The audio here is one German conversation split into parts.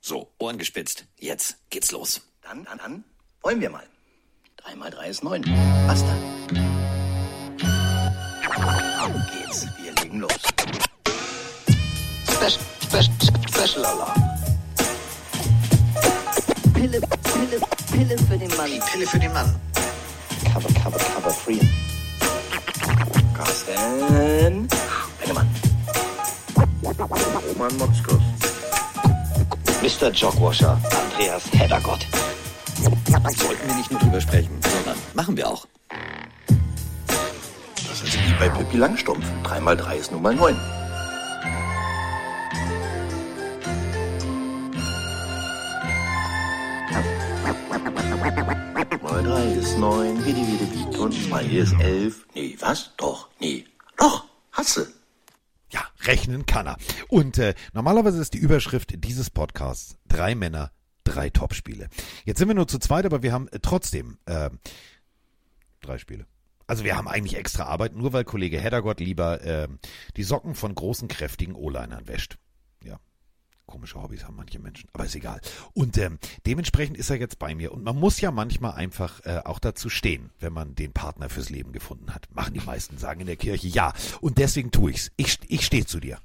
So, Ohren gespitzt. Jetzt geht's los. Dann, dann, dann wollen wir mal. Drei mal drei ist neun. Was dann? Auf geht's. Wir legen los. Special, special, special Alarm. Pille, Pille, Pille für den Mann. Die Pille für den Mann. Cover, cover, cover free. Carsten. Bennemann. Roman Motzkos. Mr. Jogwasher, Andreas Heddergott. Sollten wir nicht nur drüber sprechen, sondern machen wir auch. Das ist wie bei Pippi Langstrumpf. Drei mal drei ist nun mal neun. Mal drei ist neun, wie die wie die wie. Und zwei ist elf. Nee, was? Doch, nee. Doch, hasse. Rechnen kann er. Und äh, normalerweise ist die Überschrift dieses Podcasts drei Männer, drei Topspiele. Jetzt sind wir nur zu zweit, aber wir haben äh, trotzdem äh, drei Spiele. Also wir haben eigentlich extra Arbeit, nur weil Kollege Heddergott lieber äh, die Socken von großen, kräftigen O-Linern wäscht. Komische Hobbys haben manche Menschen, aber ist egal. Und ähm, dementsprechend ist er jetzt bei mir. Und man muss ja manchmal einfach äh, auch dazu stehen, wenn man den Partner fürs Leben gefunden hat. Machen die meisten, sagen in der Kirche ja. Und deswegen tue ich's. Ich, ich stehe zu dir.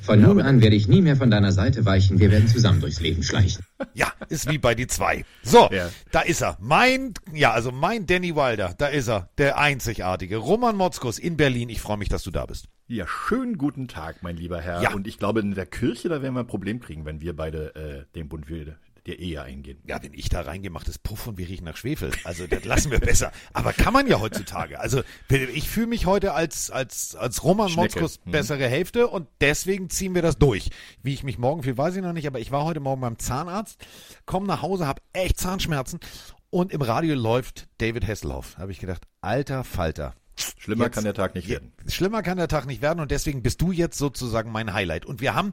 Von nun an werde ich nie mehr von deiner Seite weichen. Wir werden zusammen durchs Leben schleichen. Ja, ist wie bei die zwei. So, Ja. da ist er. Mein, ja, also mein Danny Wilder, da ist er. Der einzigartige. Roman Motzkus in Berlin. Ich freue mich, dass du da bist. Ja, schönen guten Tag, mein lieber Herr. Ja. Und ich glaube, in der Kirche, da werden wir ein Problem kriegen, wenn wir beide äh, den Bund für der Ehe eingehen. Ja, wenn ich da reingehe, macht es Puff und wir riechen nach Schwefel. Also das lassen wir besser. Aber kann man ja heutzutage. Also ich fühle mich heute als, als, als Roman. Motzkus Mhm. bessere Hälfte und deswegen ziehen wir das durch. Wie ich mich morgen fühle, weiß ich noch nicht, aber ich war heute Morgen beim Zahnarzt, komme nach Hause, habe echt Zahnschmerzen und im Radio läuft David Hasselhoff. Habe ich gedacht, alter Falter. Schlimmer Jetzt- kann der Tag nicht werden. Schlimmer kann der Tag nicht werden und deswegen bist du jetzt sozusagen mein Highlight. Und wir haben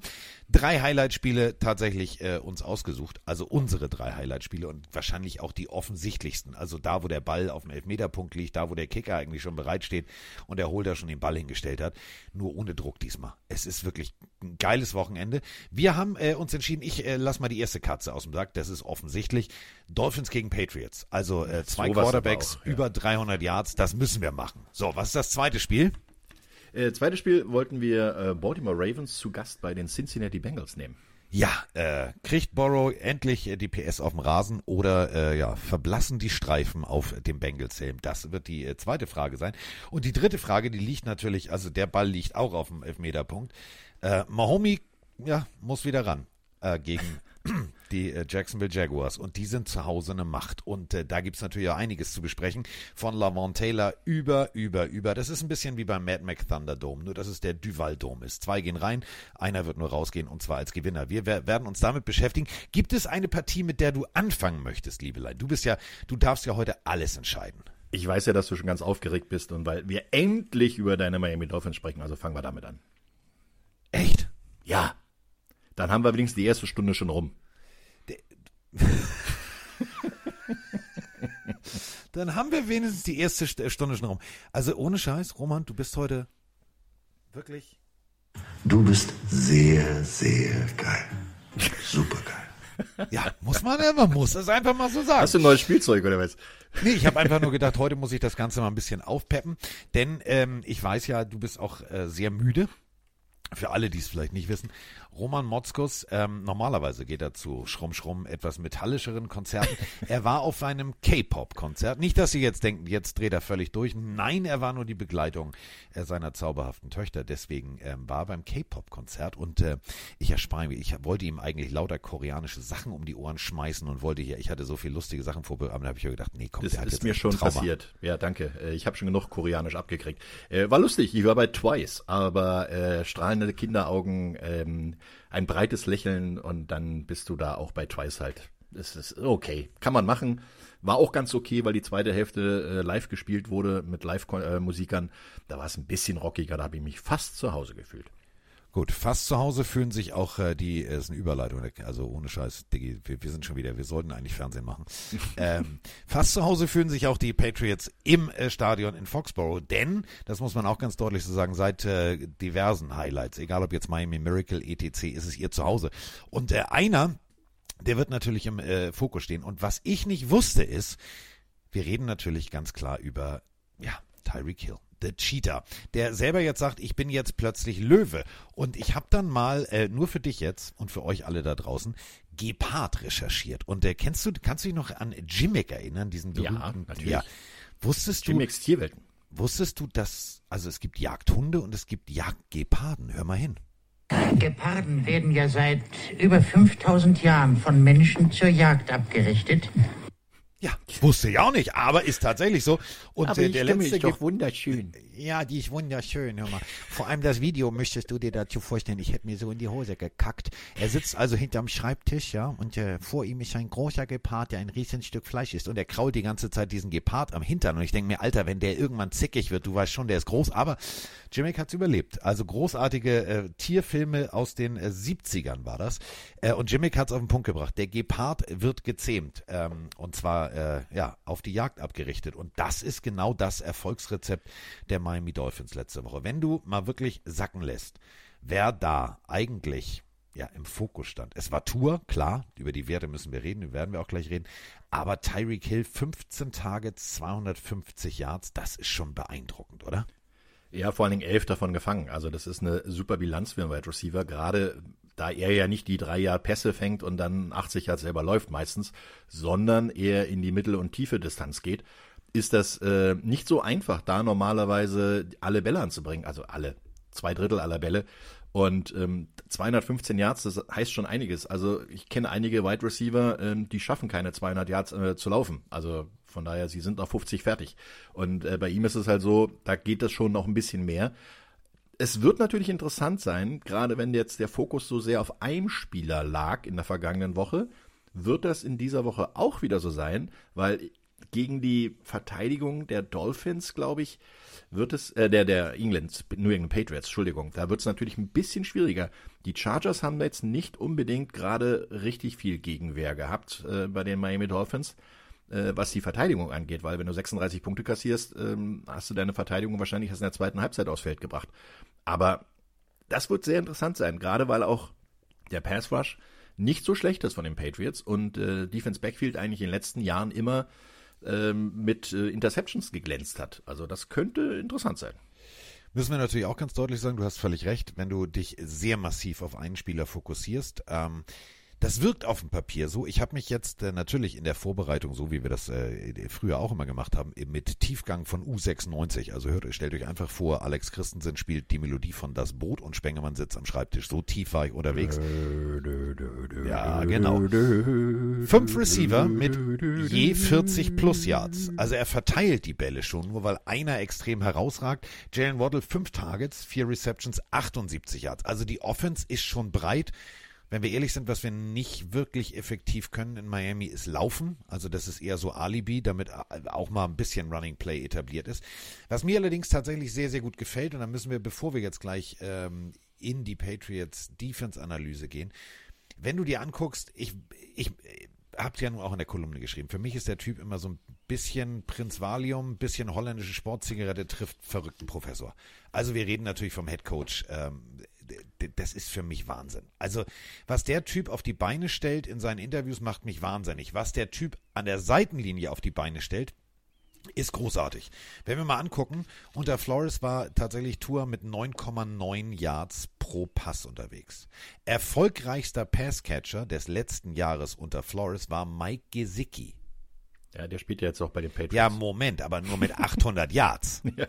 drei Highlight-Spiele tatsächlich äh, uns ausgesucht. Also unsere drei Highlight-Spiele und wahrscheinlich auch die offensichtlichsten. Also da, wo der Ball auf dem Elfmeterpunkt liegt, da, wo der Kicker eigentlich schon bereitsteht und der Holder schon den Ball hingestellt hat. Nur ohne Druck diesmal. Es ist wirklich ein geiles Wochenende. Wir haben äh, uns entschieden, ich äh, lass mal die erste Katze aus dem Sack. Das ist offensichtlich. Dolphins gegen Patriots. Also äh, zwei aber Quarterbacks, auch, ja. über 300 Yards. Das müssen wir machen. So, was ist das zweite Spiel? Äh, zweites Spiel wollten wir äh, Baltimore Ravens zu Gast bei den Cincinnati Bengals nehmen. Ja, äh, kriegt Borrow endlich äh, die PS auf dem Rasen oder äh, ja, verblassen die Streifen auf dem Bengals-Helm? Das wird die äh, zweite Frage sein. Und die dritte Frage, die liegt natürlich, also der Ball liegt auch auf dem Elfmeterpunkt. Äh, Mahomi, ja, muss wieder ran äh, gegen die äh, Jacksonville Jaguars und die sind zu Hause eine Macht und äh, da gibt's natürlich auch einiges zu besprechen von Lavon Taylor über, über, über. Das ist ein bisschen wie beim Mad Max Thunderdome, nur dass es der Duval Dome ist. Zwei gehen rein, einer wird nur rausgehen und zwar als Gewinner. Wir wer- werden uns damit beschäftigen. Gibt es eine Partie, mit der du anfangen möchtest, Liebelein? Du bist ja, du darfst ja heute alles entscheiden. Ich weiß ja, dass du schon ganz aufgeregt bist und weil wir endlich über deine Miami Dolphins sprechen, also fangen wir damit an. Echt? Ja. Dann haben wir wenigstens die erste Stunde schon rum. Dann haben wir wenigstens die erste St- Stunde schon rum. Also ohne Scheiß, Roman, du bist heute wirklich Du bist sehr, sehr geil. Super geil. Ja, muss man man muss es einfach mal so sagen. Hast du ein neues Spielzeug oder was? Nee, ich habe einfach nur gedacht, heute muss ich das Ganze mal ein bisschen aufpeppen, denn ähm, ich weiß ja, du bist auch äh, sehr müde. Für alle, die es vielleicht nicht wissen, Roman Motzkus, ähm, normalerweise geht er zu Schrumm Schrumm etwas metallischeren Konzerten. er war auf einem K-Pop-Konzert. Nicht, dass Sie jetzt denken, jetzt dreht er völlig durch. Nein, er war nur die Begleitung äh, seiner zauberhaften Töchter. Deswegen ähm, war er beim K-Pop-Konzert und äh, ich erspare mich, ich wollte ihm eigentlich lauter koreanische Sachen um die Ohren schmeißen und wollte hier, ich hatte so viel lustige Sachen vorbereitet, da habe ich mir gedacht, nee, komm, Das der hat ist jetzt mir schon Trauma. passiert. Ja, danke. Äh, Ich habe schon genug koreanisch abgekriegt. Äh, war lustig, ich war bei Twice, aber äh, strahlende Kinderaugen, ähm, ein breites Lächeln und dann bist du da auch bei Twice halt. Das ist okay, kann man machen. War auch ganz okay, weil die zweite Hälfte äh, live gespielt wurde mit Live-Musikern. da war es ein bisschen rockiger, da habe ich mich fast zu Hause gefühlt. Gut, fast zu Hause fühlen sich auch äh, die, äh, ist eine Überleitung, also ohne Scheiß, Diggi, wir, wir sind schon wieder, wir sollten eigentlich Fernsehen machen. ähm, fast zu Hause fühlen sich auch die Patriots im äh, Stadion in Foxborough, denn, das muss man auch ganz deutlich so sagen, seit äh, diversen Highlights, egal ob jetzt Miami Miracle, etc., ist es ihr Zuhause. Und äh, einer, der wird natürlich im äh, Fokus stehen. Und was ich nicht wusste ist, wir reden natürlich ganz klar über, ja, Tyreek Hill. The Cheetah, der selber jetzt sagt, ich bin jetzt plötzlich Löwe. Und ich habe dann mal, äh, nur für dich jetzt und für euch alle da draußen, Gepard recherchiert. Und äh, kennst du, kannst du dich noch an Jimmick erinnern, diesen berühmten? Ja, natürlich. Ja. Wusstest du, Jimmicks Tierwelten. wusstest du, dass, also es gibt Jagdhunde und es gibt Jagdgeparden. Hör mal hin. Geparden werden ja seit über 5000 Jahren von Menschen zur Jagd abgerichtet. Ja, wusste ich auch nicht, aber ist tatsächlich so. Und äh, der letzte Ge- wunderschön. Ja, die ist wunderschön, hör mal. Vor allem das Video müsstest du dir dazu vorstellen, ich hätte mir so in die Hose gekackt. Er sitzt also hinterm Schreibtisch, ja, und äh, vor ihm ist ein großer Gepard, der ein riesen Stück Fleisch isst. Und er krault die ganze Zeit diesen Gepard am Hintern. Und ich denke mir, Alter, wenn der irgendwann zickig wird, du weißt schon, der ist groß. Aber Jimmick hat's überlebt. Also großartige äh, Tierfilme aus den äh, 70ern war das. Äh, und Jimmick hat's auf den Punkt gebracht. Der Gepard wird gezähmt. Ähm, und zwar, äh, ja, auf die Jagd abgerichtet. Und das ist genau das Erfolgsrezept der Miami Dolphins letzte Woche. Wenn du mal wirklich sacken lässt, wer da eigentlich ja im Fokus stand. Es war Tour, klar, über die Werte müssen wir reden, werden wir auch gleich reden. Aber Tyreek Hill, 15 Tage, 250 Yards, das ist schon beeindruckend, oder? Ja, vor allen Dingen elf davon gefangen. Also das ist eine super Bilanz für einen Wide Receiver, gerade da er ja nicht die drei Jahre Pässe fängt und dann 80 Yards selber läuft meistens, sondern eher in die mittel- und tiefe Distanz geht, ist das äh, nicht so einfach, da normalerweise alle Bälle anzubringen, also alle, zwei Drittel aller Bälle. Und ähm, 215 Yards, das heißt schon einiges. Also ich kenne einige Wide Receiver, ähm, die schaffen keine 200 Yards äh, zu laufen. Also von daher, sie sind auf 50 fertig. Und äh, bei ihm ist es halt so, da geht das schon noch ein bisschen mehr. Es wird natürlich interessant sein, gerade wenn jetzt der Fokus so sehr auf einem Spieler lag in der vergangenen Woche, wird das in dieser Woche auch wieder so sein, weil gegen die Verteidigung der Dolphins, glaube ich, wird es, äh, der, der England, New England Patriots, Entschuldigung, da wird es natürlich ein bisschen schwieriger. Die Chargers haben jetzt nicht unbedingt gerade richtig viel Gegenwehr gehabt äh, bei den Miami Dolphins, äh, was die Verteidigung angeht, weil wenn du 36 Punkte kassierst, ähm, hast du deine Verteidigung wahrscheinlich erst in der zweiten Halbzeit aufs Feld gebracht. Aber das wird sehr interessant sein, gerade weil auch der Pass Rush nicht so schlecht ist von den Patriots und äh, Defense Backfield eigentlich in den letzten Jahren immer ähm, mit äh, Interceptions geglänzt hat. Also das könnte interessant sein. Müssen wir natürlich auch ganz deutlich sagen, du hast völlig recht, wenn du dich sehr massiv auf einen Spieler fokussierst. Ähm, das wirkt auf dem Papier so. Ich habe mich jetzt äh, natürlich in der Vorbereitung, so wie wir das äh, früher auch immer gemacht haben, mit Tiefgang von U96. Also hört, stellt euch einfach vor, Alex Christensen spielt die Melodie von Das Boot und Spengemann sitzt am Schreibtisch. So tief war ich unterwegs. Ja, genau. Fünf Receiver mit je 40 plus Yards. Also er verteilt die Bälle schon, nur weil einer extrem herausragt. Jalen Waddle fünf Targets, vier Receptions, 78 Yards. Also die Offense ist schon breit wenn wir ehrlich sind, was wir nicht wirklich effektiv können in Miami, ist laufen. Also das ist eher so Alibi, damit auch mal ein bisschen Running Play etabliert ist. Was mir allerdings tatsächlich sehr, sehr gut gefällt, und da müssen wir, bevor wir jetzt gleich ähm, in die Patriots Defense-Analyse gehen, wenn du dir anguckst, ich, ich habt ja nun auch in der Kolumne geschrieben. Für mich ist der Typ immer so ein bisschen Prinz Valium, bisschen holländische Sportzigarette trifft verrückten Professor. Also wir reden natürlich vom Head Coach. Ähm, das ist für mich Wahnsinn. Also, was der Typ auf die Beine stellt in seinen Interviews, macht mich wahnsinnig. Was der Typ an der Seitenlinie auf die Beine stellt, ist großartig. Wenn wir mal angucken, unter Flores war tatsächlich Tour mit 9,9 Yards pro Pass unterwegs. Erfolgreichster Passcatcher des letzten Jahres unter Flores war Mike Gesicki ja, der spielt ja jetzt auch bei den Patriots. Ja, Moment, aber nur mit 800 Yards. ja.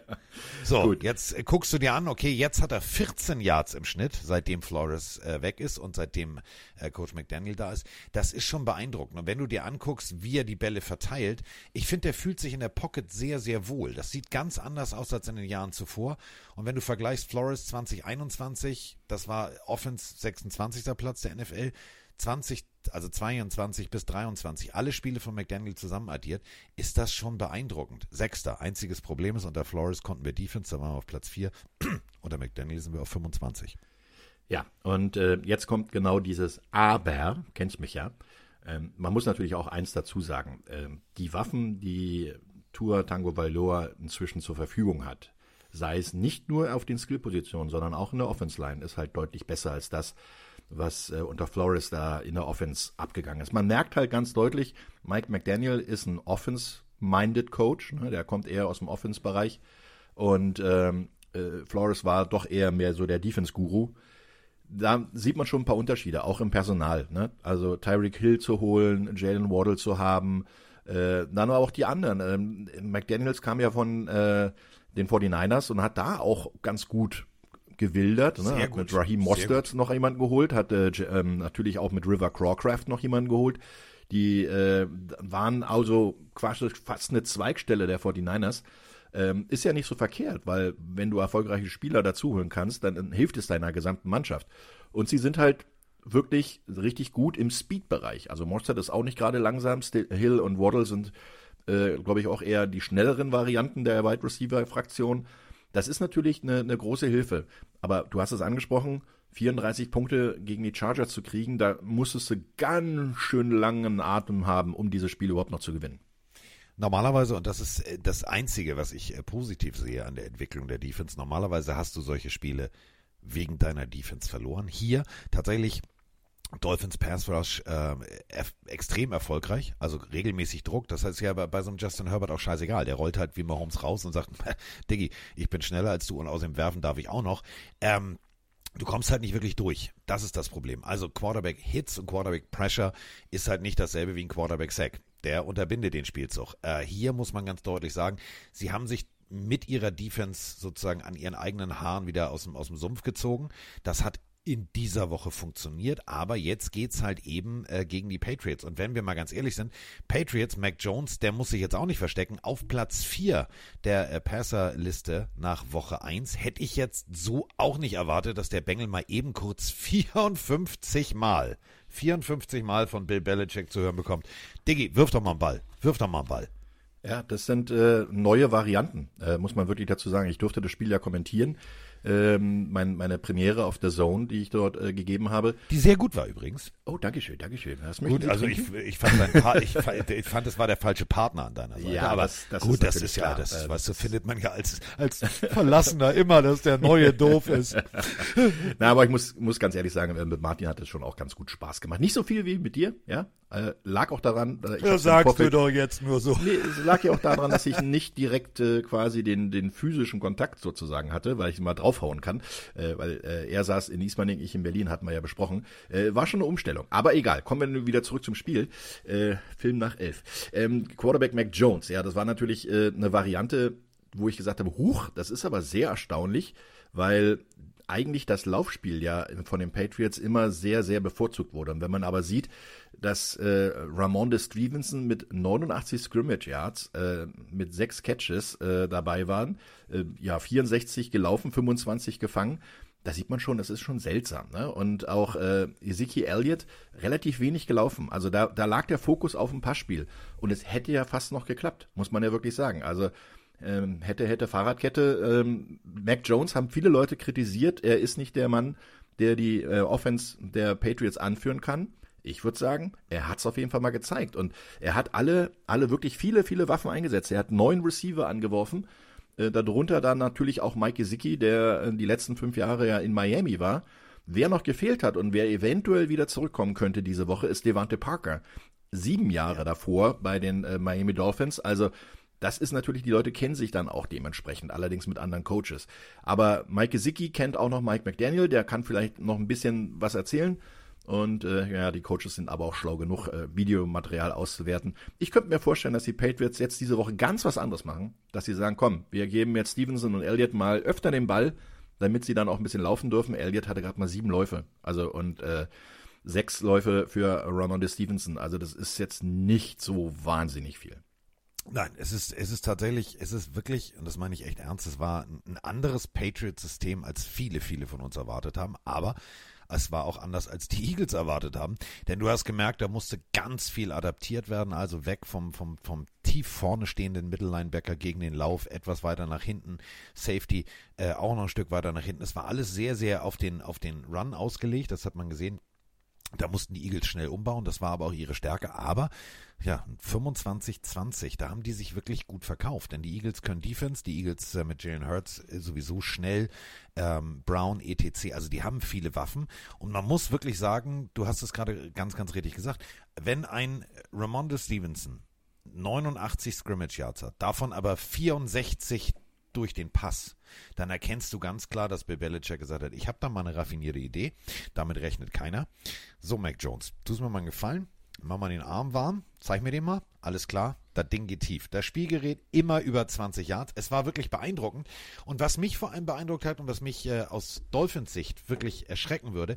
So, Gut. jetzt guckst du dir an, okay, jetzt hat er 14 Yards im Schnitt, seitdem Flores äh, weg ist und seitdem äh, Coach McDaniel da ist. Das ist schon beeindruckend. Und wenn du dir anguckst, wie er die Bälle verteilt, ich finde, der fühlt sich in der Pocket sehr, sehr wohl. Das sieht ganz anders aus als in den Jahren zuvor. Und wenn du vergleichst Flores 2021, das war Offense 26. Platz der NFL, 20, also 22 bis 23, alle Spiele von McDaniel zusammen addiert, ist das schon beeindruckend. Sechster. Einziges Problem ist, unter Flores konnten wir Defense, da waren wir auf Platz 4. unter McDaniel sind wir auf 25. Ja, und äh, jetzt kommt genau dieses Aber, kennst mich ja. Ähm, man muss natürlich auch eins dazu sagen. Ähm, die Waffen, die Tour Tango Valor inzwischen zur Verfügung hat, sei es nicht nur auf den Skillpositionen, sondern auch in der Offense Line, ist halt deutlich besser als das, was äh, unter Flores da in der Offense abgegangen ist. Man merkt halt ganz deutlich, Mike McDaniel ist ein Offense-minded Coach, ne? der kommt eher aus dem Offense-Bereich und ähm, äh, Flores war doch eher mehr so der Defense-Guru. Da sieht man schon ein paar Unterschiede, auch im Personal. Ne? Also Tyreek Hill zu holen, Jalen Waddle zu haben, äh, dann aber auch die anderen. Ähm, McDaniels kam ja von äh, den 49ers und hat da auch ganz gut gewildert. Ne? Hat gut. mit Raheem Mostert noch jemanden geholt, hat äh, ähm, natürlich auch mit River Crawcraft noch jemanden geholt. Die äh, waren also quasi fast eine Zweigstelle der 49ers. Ähm, ist ja nicht so verkehrt, weil wenn du erfolgreiche Spieler dazuholen kannst, dann, dann hilft es deiner gesamten Mannschaft. Und sie sind halt wirklich richtig gut im Speed-Bereich. Also Mostert ist auch nicht gerade langsam. Hill und Waddle sind, äh, glaube ich, auch eher die schnelleren Varianten der Wide Receiver-Fraktion. Das ist natürlich eine, eine große Hilfe. Aber du hast es angesprochen, 34 Punkte gegen die Chargers zu kriegen, da musstest du ganz schön langen Atem haben, um dieses Spiel überhaupt noch zu gewinnen. Normalerweise, und das ist äh, das Einzige, was ich äh, positiv sehe an der Entwicklung der Defense, normalerweise hast du solche Spiele wegen deiner Defense verloren. Hier tatsächlich Dolphins Pass Rush äh, extrem erfolgreich, also regelmäßig Druck. Das heißt ja bei, bei so einem Justin Herbert auch scheißegal. Der rollt halt wie Mahomes raus und sagt, Diggi, ich bin schneller als du und außerdem werfen darf ich auch noch. Ähm, du kommst halt nicht wirklich durch. Das ist das Problem. Also Quarterback Hits und Quarterback Pressure ist halt nicht dasselbe wie ein Quarterback Sack. Der unterbindet den Spielzug. Äh, hier muss man ganz deutlich sagen, sie haben sich mit ihrer Defense sozusagen an ihren eigenen Haaren wieder aus dem, aus dem Sumpf gezogen. Das hat in dieser Woche funktioniert, aber jetzt geht's halt eben äh, gegen die Patriots. Und wenn wir mal ganz ehrlich sind, Patriots, Mac Jones, der muss sich jetzt auch nicht verstecken. Auf Platz 4 der äh, Passerliste nach Woche 1 hätte ich jetzt so auch nicht erwartet, dass der Bengel mal eben kurz 54 Mal, 54 Mal von Bill Belichick zu hören bekommt. Diggi, wirf doch mal einen Ball, wirf doch mal einen Ball. Ja, das sind äh, neue Varianten, äh, muss man wirklich dazu sagen. Ich durfte das Spiel ja kommentieren ähm, mein, meine Premiere auf der Zone, die ich dort äh, gegeben habe. Die sehr gut war übrigens. Oh, Dankeschön, Dankeschön. Hast gut, also ich, ich, fand dein pa ich, fand, ich fand, es war der falsche Partner an deiner Seite. Ja, aber das, das gut, ist das ist ja, das, äh, weißt du, findet man ja als, als Verlassener immer, dass der Neue doof ist. Na, aber ich muss, muss ganz ehrlich sagen, mit Martin hat es schon auch ganz gut Spaß gemacht. Nicht so viel wie mit dir, ja, äh, lag auch daran. Äh, das sagst Vorfeld, du doch jetzt nur so. Nee, es lag ja auch daran, dass ich nicht direkt äh, quasi den, den physischen Kontakt sozusagen hatte, weil ich mal draufhauen kann. Äh, weil äh, er saß in Ismaning, ich in Berlin, hatten wir ja besprochen. Äh, war schon eine Umstellung. Aber egal, kommen wir wieder zurück zum Spiel. Äh, Film nach elf. Ähm, Quarterback Mac Jones, ja, das war natürlich äh, eine Variante, wo ich gesagt habe, huch, das ist aber sehr erstaunlich, weil eigentlich das Laufspiel ja von den Patriots immer sehr, sehr bevorzugt wurde. Und wenn man aber sieht, dass äh, Ramonde Stevenson mit 89 Scrimmage Yards äh, mit sechs Catches äh, dabei waren, äh, ja 64 gelaufen, 25 gefangen, da sieht man schon, das ist schon seltsam. Ne? Und auch äh, Ezekiel Elliott relativ wenig gelaufen. Also da, da lag der Fokus auf dem Passspiel. Und es hätte ja fast noch geklappt, muss man ja wirklich sagen. Also ähm, hätte, hätte Fahrradkette. Ähm, Mac Jones haben viele Leute kritisiert. Er ist nicht der Mann, der die äh, Offense der Patriots anführen kann. Ich würde sagen, er hat es auf jeden Fall mal gezeigt. Und er hat alle, alle wirklich viele, viele Waffen eingesetzt. Er hat neun Receiver angeworfen. Äh, darunter dann natürlich auch Mike Gesicki, der äh, die letzten fünf Jahre ja in Miami war. Wer noch gefehlt hat und wer eventuell wieder zurückkommen könnte diese Woche, ist Devante Parker. Sieben Jahre davor bei den äh, Miami Dolphins. Also das ist natürlich, die Leute kennen sich dann auch dementsprechend, allerdings mit anderen Coaches. Aber Mike Gesicki kennt auch noch Mike McDaniel, der kann vielleicht noch ein bisschen was erzählen. Und äh, ja, die Coaches sind aber auch schlau genug, äh, Videomaterial auszuwerten. Ich könnte mir vorstellen, dass die Patriots jetzt diese Woche ganz was anderes machen, dass sie sagen, komm, wir geben jetzt Stevenson und Elliott mal öfter den Ball, damit sie dann auch ein bisschen laufen dürfen. Elliott hatte gerade mal sieben Läufe, also und äh, sechs Läufe für Ramondre Stevenson. Also das ist jetzt nicht so wahnsinnig viel. Nein, es ist, es ist tatsächlich, es ist wirklich, und das meine ich echt ernst, es war ein anderes Patriot-System, als viele, viele von uns erwartet haben. Aber es war auch anders, als die Eagles erwartet haben. Denn du hast gemerkt, da musste ganz viel adaptiert werden, also weg vom, vom, vom tief vorne stehenden Mittellinebacker gegen den Lauf, etwas weiter nach hinten, Safety äh, auch noch ein Stück weiter nach hinten. Es war alles sehr, sehr auf den, auf den Run ausgelegt, das hat man gesehen. Da mussten die Eagles schnell umbauen, das war aber auch ihre Stärke. Aber ja, 25-20, da haben die sich wirklich gut verkauft. Denn die Eagles können Defense, die Eagles äh, mit Jalen Hurts äh, sowieso schnell, ähm, Brown, etc. Also die haben viele Waffen. Und man muss wirklich sagen, du hast es gerade ganz, ganz richtig gesagt, wenn ein Ramonda Stevenson 89 Scrimmage Yards hat, davon aber 64 durch den Pass, dann erkennst du ganz klar, dass Bill Belichick gesagt hat, ich habe da mal eine raffinierte Idee, damit rechnet keiner. So, Mac Jones, tust mir mal einen Gefallen, mach mal den Arm warm, zeig mir den mal, alles klar, das Ding geht tief. Das Spielgerät immer über 20 Yards. Es war wirklich beeindruckend. Und was mich vor allem beeindruckt hat und was mich äh, aus Dolphins Sicht wirklich erschrecken würde,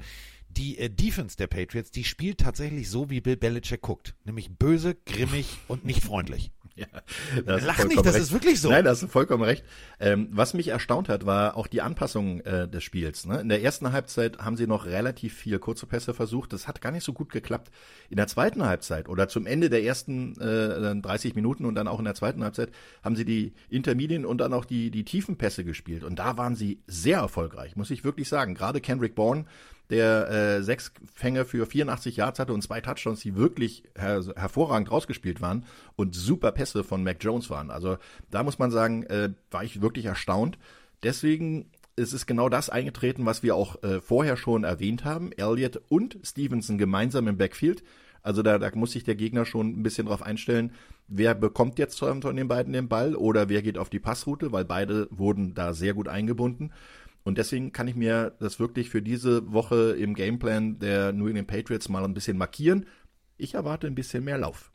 die äh, Defense der Patriots, die spielt tatsächlich so, wie Bill Belichick guckt. Nämlich böse, grimmig und nicht freundlich. Ja, das Lach nicht, das recht. ist wirklich so. Nein, da hast du vollkommen recht. Ähm, was mich erstaunt hat, war auch die Anpassung äh, des Spiels. Ne? In der ersten Halbzeit haben sie noch relativ viel kurze Pässe versucht. Das hat gar nicht so gut geklappt. In der zweiten Halbzeit oder zum Ende der ersten äh, 30 Minuten und dann auch in der zweiten Halbzeit haben sie die Intermedien und dann auch die, die tiefen Pässe gespielt. Und da waren sie sehr erfolgreich, muss ich wirklich sagen. Gerade Kendrick Bourne, der äh, sechs Fänge für 84 Yards hatte und zwei Touchdowns, die wirklich her hervorragend rausgespielt waren und super Pässe von Mac Jones waren. Also da muss man sagen, äh, war ich wirklich erstaunt. Deswegen ist es genau das eingetreten, was wir auch äh, vorher schon erwähnt haben. Elliott und Stevenson gemeinsam im Backfield. Also da, da muss sich der Gegner schon ein bisschen drauf einstellen, wer bekommt jetzt von den beiden den Ball oder wer geht auf die Passroute, weil beide wurden da sehr gut eingebunden. Und deswegen kann ich mir das wirklich für diese Woche im Gameplan der New England Patriots mal ein bisschen markieren. Ich erwarte ein bisschen mehr Lauf.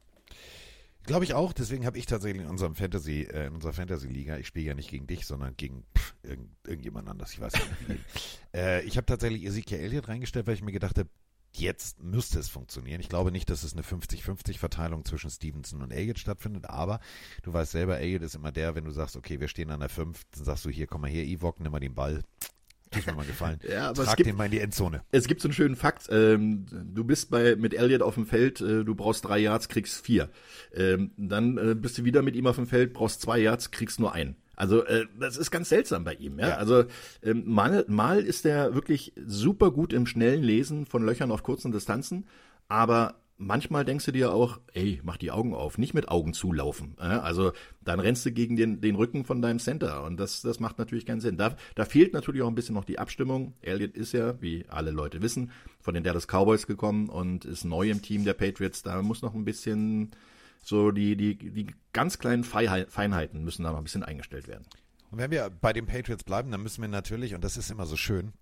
Glaube ich auch, deswegen habe ich tatsächlich in unserem Fantasy, äh, in unserer Fantasy-Liga, ich spiele ja nicht gegen dich, sondern gegen pff, irgend, irgendjemand anders, ich weiß nicht äh, ich habe tatsächlich Ezekiel Elliott reingestellt, weil ich mir gedacht habe, jetzt müsste es funktionieren. Ich glaube nicht, dass es eine 50-50-Verteilung zwischen Stevenson und Elliott stattfindet, aber du weißt selber, Elliott ist immer der, wenn du sagst, okay, wir stehen an der 5, dann sagst du, hier, komm mal her, Ewok, nimm mal den Ball. Tut mir mal gefallen. Ja, aber Trag es gibt, den mal in die Endzone. Es gibt so einen schönen Fakt. Ähm, du bist bei mit Elliott auf dem Feld, äh, du brauchst drei Yards, kriegst vier. Ähm, dann äh, bist du wieder mit ihm auf dem Feld, brauchst zwei Yards, kriegst nur einen. Also äh, das ist ganz seltsam bei ihm. Ja? Ja. Also ähm, mal, mal ist er wirklich super gut im schnellen Lesen von Löchern auf kurzen Distanzen, aber manchmal denkst du dir auch, ey, mach die Augen auf, nicht mit Augen zulaufen. Ja? Also dann rennst du gegen den, den Rücken von deinem Center und das, das macht natürlich keinen Sinn. Da, da fehlt natürlich auch ein bisschen noch die Abstimmung. Elliott ist ja, wie alle Leute wissen, von den Dallas Cowboys gekommen und ist neu im Team der Patriots. Da muss noch ein bisschen so die, die, die ganz kleinen Feinheit- Feinheiten müssen da noch ein bisschen eingestellt werden. Und wenn wir bei den Patriots bleiben, dann müssen wir natürlich, und das ist immer so schön,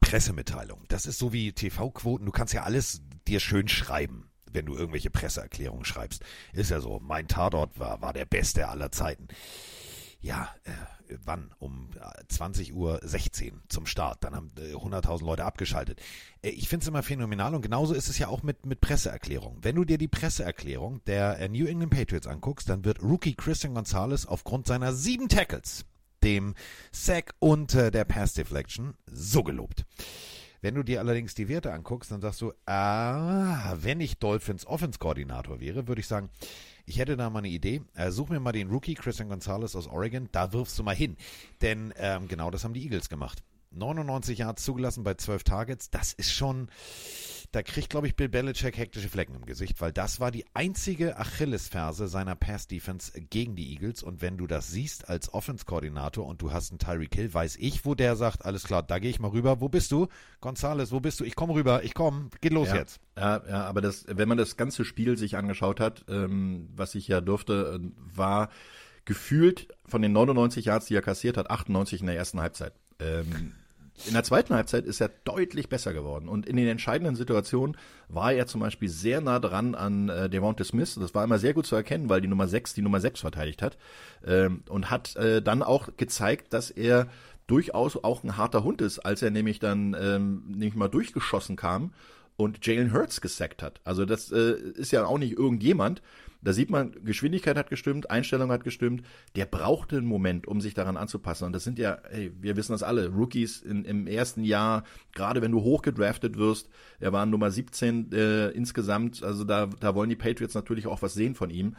Pressemitteilung. Das ist so wie TV-Quoten. Du kannst ja alles dir schön schreiben, wenn du irgendwelche Presseerklärungen schreibst. Ist ja so, mein Tatort war, war der beste aller Zeiten. Ja, äh, wann? Um äh, 20.16 Uhr zum Start. Dann haben äh, 100.000 Leute abgeschaltet. Äh, ich finde es immer phänomenal und genauso ist es ja auch mit, mit Presseerklärungen. Wenn du dir die Presseerklärung der äh, New England Patriots anguckst, dann wird Rookie Christian Gonzalez aufgrund seiner sieben Tackles, dem Sack und äh, der Pass Deflection so gelobt. Wenn du dir allerdings die Werte anguckst, dann sagst du, ah, wenn ich Dolphins Offense-Koordinator wäre, würde ich sagen, ich hätte da mal eine Idee. Äh, such mir mal den Rookie Christian Gonzalez aus Oregon, da wirfst du mal hin. Denn ähm, genau das haben die Eagles gemacht. 99 Yards zugelassen bei 12 Targets, das ist schon, da kriegt, glaube ich, Bill Belichick hektische Flecken im Gesicht, weil das war die einzige Achillesferse seiner Pass-Defense gegen die Eagles. Und wenn du das siehst als Offense-Koordinator und du hast einen Tyreek Hill, weiß ich, wo der sagt, alles klar, da gehe ich mal rüber. Wo bist du? Gonzales, wo bist du? Ich komme rüber, ich komme, geht los ja. jetzt. Ja, ja, aber das, wenn man das ganze Spiel sich angeschaut hat, ähm, was ich ja durfte, äh, war gefühlt von den 99 Yards, die er kassiert hat, 98 in der ersten Halbzeit. Ähm, in der zweiten Halbzeit ist er deutlich besser geworden. Und in den entscheidenden Situationen war er zum Beispiel sehr nah dran an äh, Devonta Smith. Das war immer sehr gut zu erkennen, weil die Nummer 6 die Nummer 6 verteidigt hat. Ähm, und hat äh, dann auch gezeigt, dass er durchaus auch ein harter Hund ist, als er nämlich dann ähm, nämlich mal durchgeschossen kam und Jalen Hurts gesackt hat. Also das äh, ist ja auch nicht irgendjemand. Da sieht man, Geschwindigkeit hat gestimmt, Einstellung hat gestimmt. Der brauchte einen Moment, um sich daran anzupassen. Und das sind ja, hey, wir wissen das alle, Rookies in, im ersten Jahr, gerade wenn du hochgedraftet wirst, er war Nummer 17 äh, insgesamt, also da, da wollen die Patriots natürlich auch was sehen von ihm.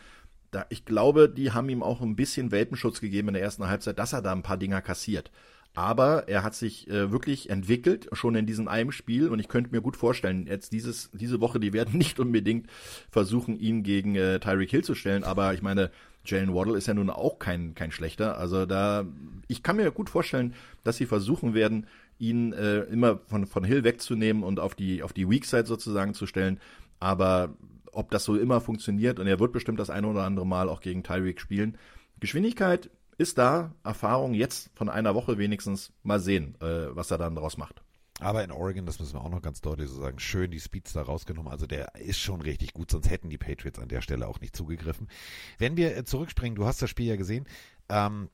Da, ich glaube, die haben ihm auch ein bisschen Welpenschutz gegeben in der ersten Halbzeit, dass er da ein paar Dinger kassiert. Aber er hat sich äh, wirklich entwickelt, schon in diesem einem Spiel. Und ich könnte mir gut vorstellen, jetzt dieses, diese Woche, die werden nicht unbedingt versuchen, ihn gegen äh, Tyreek Hill zu stellen. Aber ich meine, Jalen Waddle ist ja nun auch kein, kein schlechter. Also da, ich kann mir gut vorstellen, dass sie versuchen werden, ihn äh, immer von, von Hill wegzunehmen und auf die, auf die Weak Side sozusagen zu stellen. Aber ob das so immer funktioniert, und er wird bestimmt das eine oder andere Mal auch gegen Tyreek spielen. Geschwindigkeit ist da Erfahrung jetzt von einer Woche wenigstens mal sehen, äh, was er dann daraus macht. Aber in Oregon, das müssen wir auch noch ganz deutlich so sagen, schön die Speeds da rausgenommen. Also der ist schon richtig gut, sonst hätten die Patriots an der Stelle auch nicht zugegriffen. Wenn wir äh, zurückspringen, du hast das Spiel ja gesehen, ähm,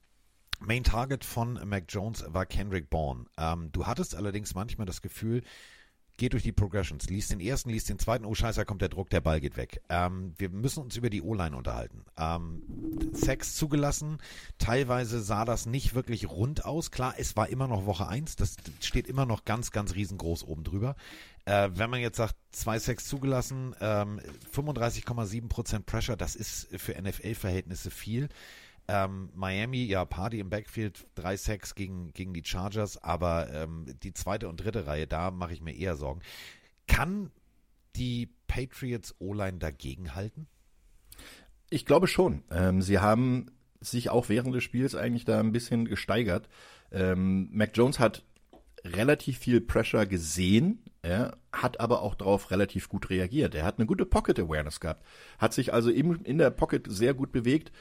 Main Target von Mac Jones war Kendrick Bourne. Ähm, du hattest allerdings manchmal das Gefühl, geht durch die Progressions, liest den ersten, liest den zweiten, oh scheiße, da kommt der Druck, der Ball geht weg. Ähm, wir müssen uns über die O-Line unterhalten. Ähm, Sex zugelassen, teilweise sah das nicht wirklich rund aus. Klar, es war immer noch Woche 1, das steht immer noch ganz, ganz riesengroß oben drüber. Äh, wenn man jetzt sagt, zwei Sex zugelassen, ähm, 35,7% Pressure, das ist für NFL-Verhältnisse viel. Ähm, Miami, ja, Party im Backfield, 3-6 gegen, gegen die Chargers, aber ähm, die zweite und dritte Reihe, da mache ich mir eher Sorgen. Kann die Patriots O-Line dagegenhalten? Ich glaube schon. Ähm, sie haben sich auch während des Spiels eigentlich da ein bisschen gesteigert. Ähm, Mac Jones hat relativ viel Pressure gesehen, er hat aber auch darauf relativ gut reagiert. Er hat eine gute Pocket Awareness gehabt, hat sich also im, in der Pocket sehr gut bewegt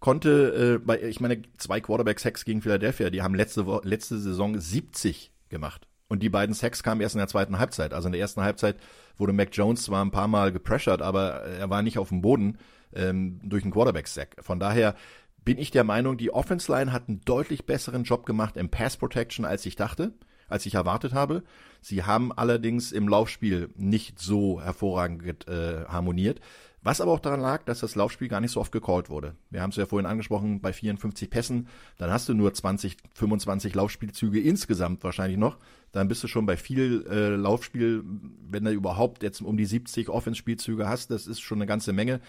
konnte, äh, bei, ich meine, zwei Quarterback-Sacks gegen Philadelphia, die haben letzte, letzte Saison 70 gemacht. Und die beiden Sacks kamen erst in der zweiten Halbzeit. Also in der ersten Halbzeit wurde Mac Jones zwar ein paar Mal gepressured, aber er war nicht auf dem Boden ähm, durch einen Quarterback-Sack. Von daher bin ich der Meinung, die Offense Line hat einen deutlich besseren Job gemacht im Pass Protection, als ich dachte, als ich erwartet habe. Sie haben allerdings im Laufspiel nicht so hervorragend äh, harmoniert. Was aber auch daran lag, dass das Laufspiel gar nicht so oft gecallt wurde. Wir haben es ja vorhin angesprochen, bei 54 Pässen, dann hast du nur 20, 25 Laufspielzüge insgesamt wahrscheinlich noch. Dann bist du schon bei viel äh, Laufspiel, wenn du überhaupt jetzt um die 70 Offense-Spielzüge hast, das ist schon eine ganze Menge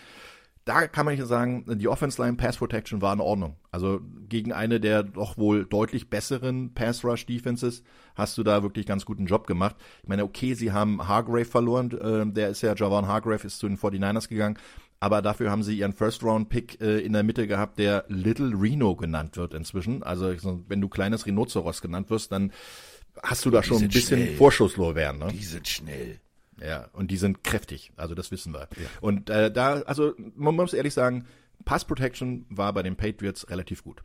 da kann man sagen, die Offense Line Pass Protection war in Ordnung. Also gegen eine der doch wohl deutlich besseren Pass Rush Defenses hast du da wirklich ganz guten Job gemacht. Ich meine, okay, sie haben Hargrave verloren, äh, der ist ja, Javon Hargrave ist zu den 49ers gegangen, aber dafür haben sie ihren First Round Pick äh, in der Mitte gehabt, der Little Reno genannt wird inzwischen. Also wenn du kleines Rhinoceros genannt wirst, dann hast du da schon ein bisschen schnell. Vorschusslorbeeren. Ne? Die sind schnell. Ja, und die sind kräftig, also das wissen wir. Ja. Und äh, da, also man muss ehrlich sagen, Pass Protection war bei den Patriots relativ gut.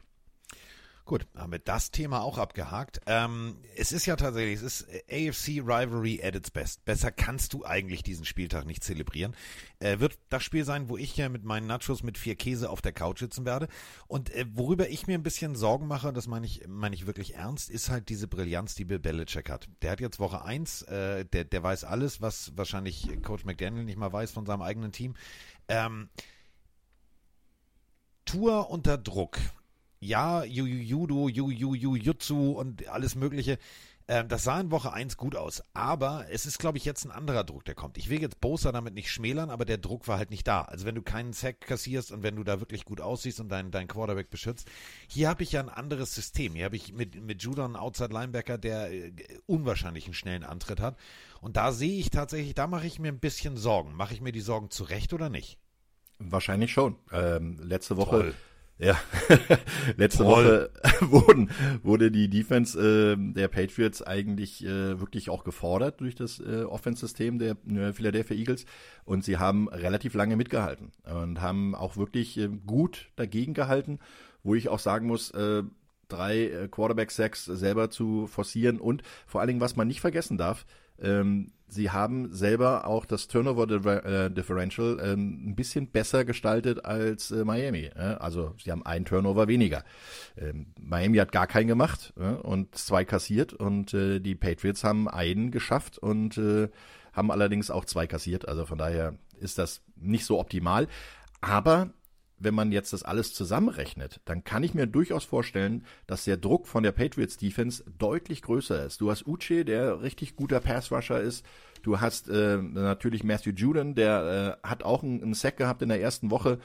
Gut, haben wir das Thema auch abgehakt. Ähm, es ist ja tatsächlich, es ist AFC Rivalry at its best. Besser kannst du eigentlich diesen Spieltag nicht zelebrieren. Äh, wird das Spiel sein, wo ich ja mit meinen Nachos mit vier Käse auf der Couch sitzen werde. Und äh, worüber ich mir ein bisschen Sorgen mache, das meine ich, meine ich wirklich ernst, ist halt diese Brillanz, die Bill Belichick hat. Der hat jetzt Woche eins, äh, der, der weiß alles, was wahrscheinlich Coach McDaniel nicht mal weiß von seinem eigenen Team. Ähm, Tour unter Druck ja, Judo, Jutsu und alles Mögliche. Ähm, das sah in Woche 1 gut aus. Aber es ist, glaube ich, jetzt ein anderer Druck, der kommt. Ich will jetzt Bosa damit nicht schmälern, aber der Druck war halt nicht da. Also wenn du keinen Sack kassierst und wenn du da wirklich gut aussiehst und deinen dein Quarterback beschützt, hier habe ich ja ein anderes System. Hier habe ich mit, mit Judon einen Outside Linebacker, der äh, unwahrscheinlich einen schnellen Antritt hat. Und da sehe ich tatsächlich, da mache ich mir ein bisschen Sorgen. Mache ich mir die Sorgen zurecht oder nicht? Wahrscheinlich schon. Ähm, letzte Woche Toll. Ja, letzte. Woche wurden, wurde die Defense äh, der Patriots eigentlich äh, wirklich auch gefordert durch das äh, Offense-System der äh, Philadelphia Eagles und sie haben relativ lange mitgehalten und haben auch wirklich äh, gut dagegen gehalten, wo ich auch sagen muss, äh, drei äh, Quarterback-Sacks selber zu forcieren und vor allen Dingen, was man nicht vergessen darf, ähm, sie haben selber auch das Turnover äh, Differential ähm, ein bisschen besser gestaltet als äh, Miami. Also sie haben einen Turnover weniger. Ähm, Miami hat gar keinen gemacht und zwei kassiert und äh, die Patriots haben einen geschafft und haben allerdings auch zwei kassiert. Also von daher ist das nicht so optimal. Aber wenn man jetzt das alles zusammenrechnet, dann kann ich mir durchaus vorstellen, dass der Druck von der Patriots Defense deutlich größer ist. Du hast Uche, der richtig guter Pass-Rusher ist. Du hast äh, natürlich Matthew Juden, der äh, hat auch einen, einen Sack gehabt in der ersten Woche.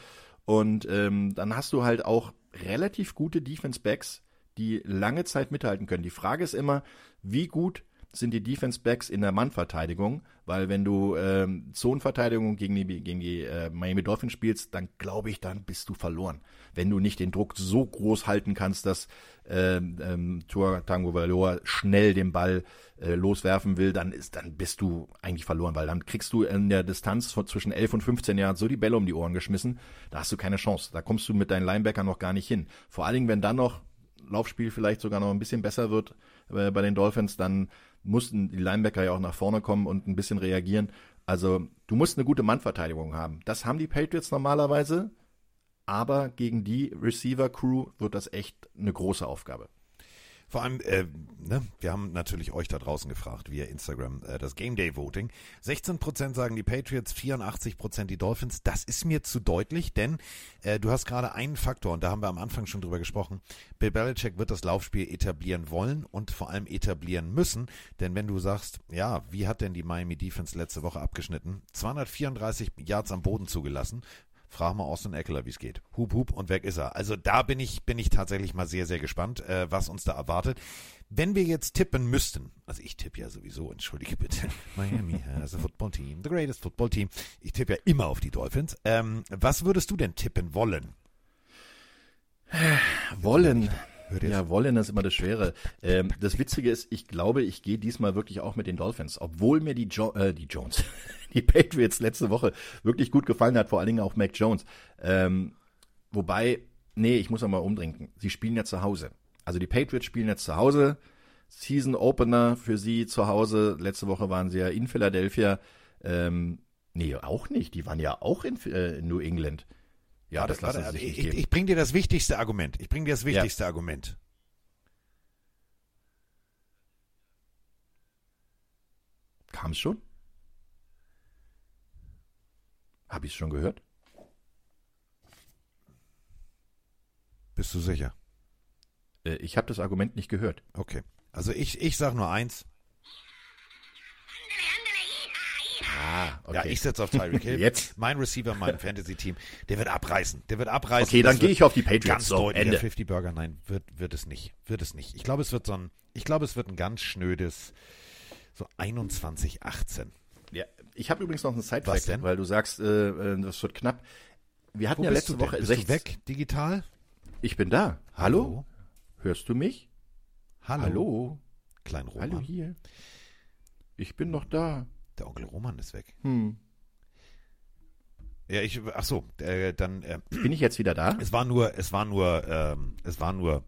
Und ähm, dann hast du halt auch relativ gute Defense-Backs, die lange Zeit mithalten können. Die Frage ist immer, wie gut sind die Defense Backs in der Mannverteidigung, weil wenn du ähm, Zonenverteidigung gegen die, gegen die äh, Miami Dolphins spielst, dann glaube ich, dann bist du verloren. Wenn du nicht den Druck so groß halten kannst, dass ähm, ähm, Tua Tango Valor schnell den Ball äh, loswerfen will, dann ist, dann bist du eigentlich verloren, weil dann kriegst du in der Distanz von zwischen 11 und 15 Jahren so die Bälle um die Ohren geschmissen, da hast du keine Chance. Da kommst du mit deinen Linebackern noch gar nicht hin. Vor allen Dingen, wenn dann noch Laufspiel vielleicht sogar noch ein bisschen besser wird äh, bei den Dolphins, dann mussten die Linebacker ja auch nach vorne kommen und ein bisschen reagieren. Also du musst eine gute Mannverteidigung haben. Das haben die Patriots normalerweise, aber gegen die Receiver-Crew wird das echt eine große Aufgabe. Vor allem, äh, ne, wir haben natürlich euch da draußen gefragt via Instagram, äh, das Game Day Voting. 16% sagen die Patriots, 84% die Dolphins. Das ist mir zu deutlich, denn äh, du hast gerade einen Faktor, und da haben wir am Anfang schon drüber gesprochen. Bill Belichick wird das Laufspiel etablieren wollen und vor allem etablieren müssen. Denn wenn du sagst, ja, wie hat denn die Miami Defense letzte Woche abgeschnitten? 234 Yards am Boden zugelassen, Frag mal Austin Eckler, wie es geht. Hup, hup und weg ist er. Also da bin ich, bin ich tatsächlich mal sehr, sehr gespannt, äh, was uns da erwartet. Wenn wir jetzt tippen müssten, also ich tippe ja sowieso, entschuldige bitte, Miami has a football team, the greatest football team. Ich tippe ja immer auf die Dolphins. Ähm, was würdest du denn tippen wollen? Wollen. Ja, wollen ist immer das Schwere. Ähm, das Witzige ist, ich glaube, ich gehe diesmal wirklich auch mit den Dolphins, obwohl mir die, jo äh, die Jones, die Patriots letzte Woche wirklich gut gefallen hat, vor allen Dingen auch Mac Jones. Ähm, wobei, nee, ich muss einmal umdrinken. Sie spielen ja zu Hause. Also die Patriots spielen jetzt zu Hause. Season Opener für sie zu Hause. Letzte Woche waren sie ja in Philadelphia. Ähm, nee, auch nicht. Die waren ja auch in, äh, in New England. Ja, das lassen sie sich ich, nicht ich, geben. ich bring dir das wichtigste Argument. Ich bring dir das wichtigste Argument. Kam es schon? Habe ich es schon gehört? Bist du sicher? Äh, ich habe das Argument nicht gehört. Okay. Also ich, ich sag nur eins. Ah, okay. Ja, ich setze auf Tyreek Hill. Jetzt? Mein Receiver, mein Fantasy-Team, der wird abreißen. Der wird abreißen. Okay, dann gehe ich auf die Patriots. Ganz So, deutlich. Ende. 50 Burger, nein, wird, wird es nicht. Wird es nicht. Ich glaube, es wird so ein, ich glaube, es wird ein ganz schnödes, so 21, 18. Ja, ich habe übrigens noch einen Side-Fact, weil du sagst, äh, äh, das wird knapp. Wir hatten Wo ja letzte? Woche Bist 16 du weg, digital? Ich bin da. Hallo? Hörst du mich? Hallo? Hallo? Klein Roman. Hallo hier. Ich bin noch da. Der Onkel Roman ist weg. Hm. Ja, ich, ach so, äh, dann, äh, Bin ich jetzt wieder da? es war nur, es war nur, ähm, es war nur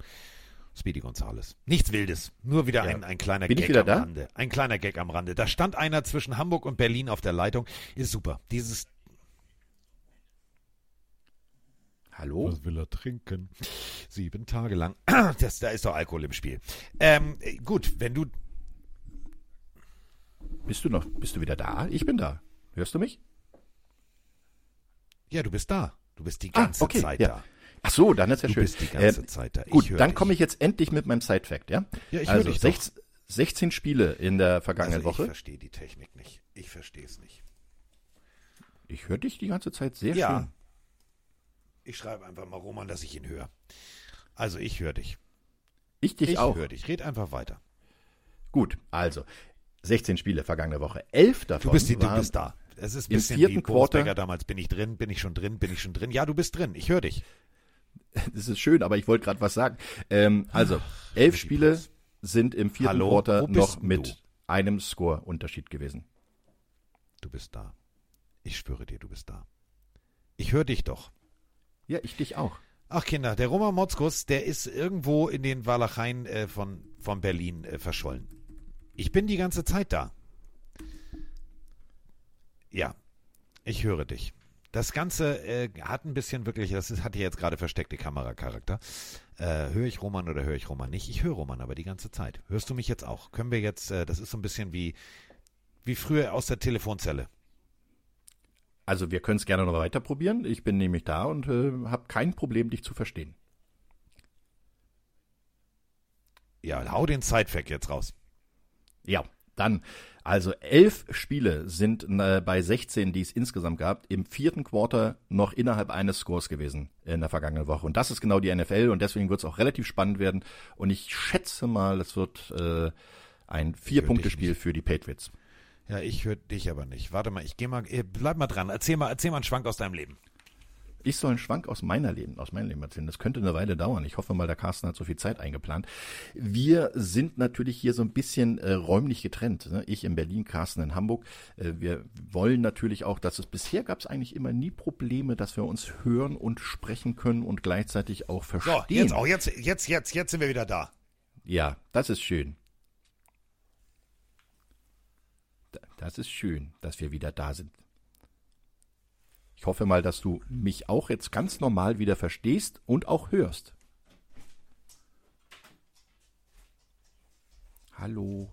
Speedy Gonzales. Nichts Wildes. Nur wieder Ja. ein, ein kleiner Bin Gag am da? Rande. Ein kleiner Gag am Rande. Da stand einer zwischen Hamburg und Berlin auf der Leitung. Ist super. Dieses, Hallo? was will er trinken? Sieben Tage lang. Das, da ist doch Alkohol im Spiel. Ähm, äh, gut, wenn du, Bist du noch, bist du wieder da? Ich bin da. Hörst du mich? ja, du bist da. Du bist die Ah, ganze okay, Zeit ja. da. Ach so, dann ist ja Du schön. bist die ganze Äh, Zeit da. Ich Gut, dann dich. komme ich jetzt endlich mit meinem Side-Fact, ja? Ja, ich also dich doch. 16, 16 Spiele in der vergangenen Also ich Woche. verstehe die Technik nicht. Ich verstehe es nicht. Ich höre dich die ganze Zeit sehr Ja. schön. Ich schreibe einfach mal Roman, dass ich ihn höre. Also ich höre dich. Ich dich ich auch. höre dich. Red einfach weiter. Gut, also 16 Spiele vergangene Woche. Elf davon Du bist, die, du waren bist da. Es ist ein bisschen vierten wie Quarter- damals. Bin ich drin? Bin ich schon drin? Bin ich schon drin? Ja, du bist drin. Ich höre dich. Das ist schön, aber ich wollte gerade was sagen. Ähm, also, elf Michi Spiele Putz. sind im vierten Hallo, Quarter noch mit du? einem Score-Unterschied gewesen. Du bist da. Ich schwöre dir, du bist da. Ich höre dich doch. Ja, ich dich auch. Ach Kinder, der Roman Motzkus, der ist irgendwo in den Walacheien äh, von, von Berlin äh, verschollen. Ich bin die ganze Zeit da. Ja, ich höre dich. Das Ganze äh, hat ein bisschen wirklich, das ist, hatte jetzt gerade versteckte Kameracharakter. Äh, höre ich Roman oder höre ich Roman nicht? Ich höre Roman aber die ganze Zeit. Hörst du mich jetzt auch? Können wir jetzt, äh, das ist so ein bisschen wie, Wie früher aus der Telefonzelle. Also wir können es gerne noch weiter probieren. Ich bin nämlich da und äh, habe kein Problem, dich zu verstehen. Ja, hau den Sidefact jetzt raus. Ja, dann, also elf Spiele sind äh, bei 16, die es insgesamt gab, im vierten Quarter noch innerhalb eines Scores gewesen in der vergangenen Woche. Und das ist genau die NFL und deswegen wird es auch relativ spannend werden. Und ich schätze mal, es wird äh, ein Vier-Punkte-Spiel für die Patriots. Ja, ich höre dich aber nicht. Warte mal, ich gehe mal, eh, bleib mal dran. Erzähl mal, erzähl mal einen Schwank aus deinem Leben. Ich soll einen Schwank aus meiner Leben, aus meinem Leben erzählen. Das könnte eine Weile dauern. Ich hoffe mal, der Carsten hat so viel Zeit eingeplant. Wir sind natürlich hier so ein bisschen äh, räumlich getrennt. Ne? Ich in Berlin, Carsten in Hamburg. Äh, wir wollen natürlich auch, dass es bisher gab es eigentlich immer nie Probleme, dass wir uns hören und sprechen können und gleichzeitig auch verstehen. So, jetzt auch, jetzt, jetzt, jetzt, jetzt sind wir wieder da. Ja, das ist schön. Das ist schön, dass wir wieder da sind. Ich hoffe mal, dass du mich auch jetzt ganz normal wieder verstehst und auch hörst. Hallo.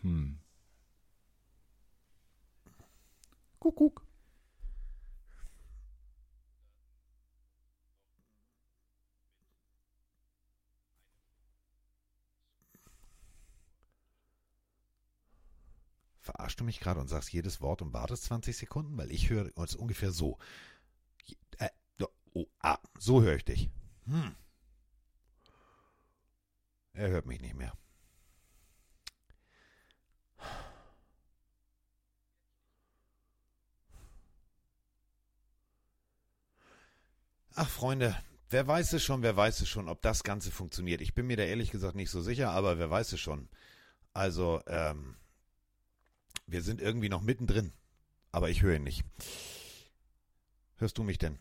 Hm. Kuckuck. Verarschst du mich gerade und sagst jedes Wort und wartest 20 Sekunden? Weil ich höre uns ungefähr so. Äh, oh, ah, so höre ich dich. Hm. Er hört mich nicht mehr. Ach, Freunde, wer weiß es schon, wer weiß es schon, ob das Ganze funktioniert. Ich bin mir da ehrlich gesagt nicht so sicher, aber wer weiß es schon. Also, ähm, wir sind irgendwie noch mittendrin, aber ich höre ihn nicht. Hörst du mich denn?